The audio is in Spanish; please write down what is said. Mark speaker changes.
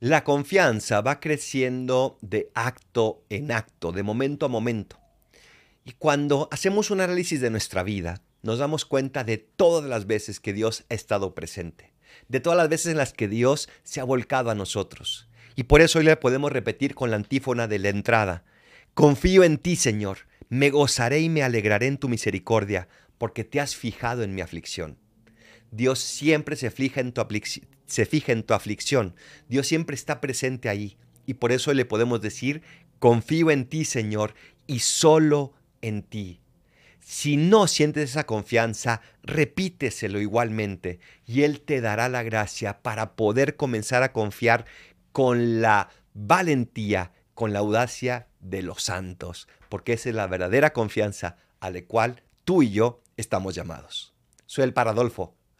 Speaker 1: La confianza va creciendo de acto en acto, de momento a momento. Y cuando hacemos un análisis de nuestra vida, nos damos cuenta de todas las veces que Dios ha estado presente, de todas las veces en las que Dios se ha volcado a nosotros. Y por eso hoy le podemos repetir con la antífona de la entrada. Confío en ti, Señor, me gozaré y me alegraré en tu misericordia, porque te has fijado en mi aflicción. Dios siempre se fija en tu, se fija en tu aflicción. Dios siempre está presente ahí. Y por eso le podemos decir, confío en ti, Señor, y solo en ti. Si no sientes esa confianza, repíteselo igualmente y Él te dará la gracia para poder comenzar a confiar con la valentía, con la audacia de los santos, porque esa es la verdadera confianza a la cual tú y yo estamos llamados. Soy el Paradolfo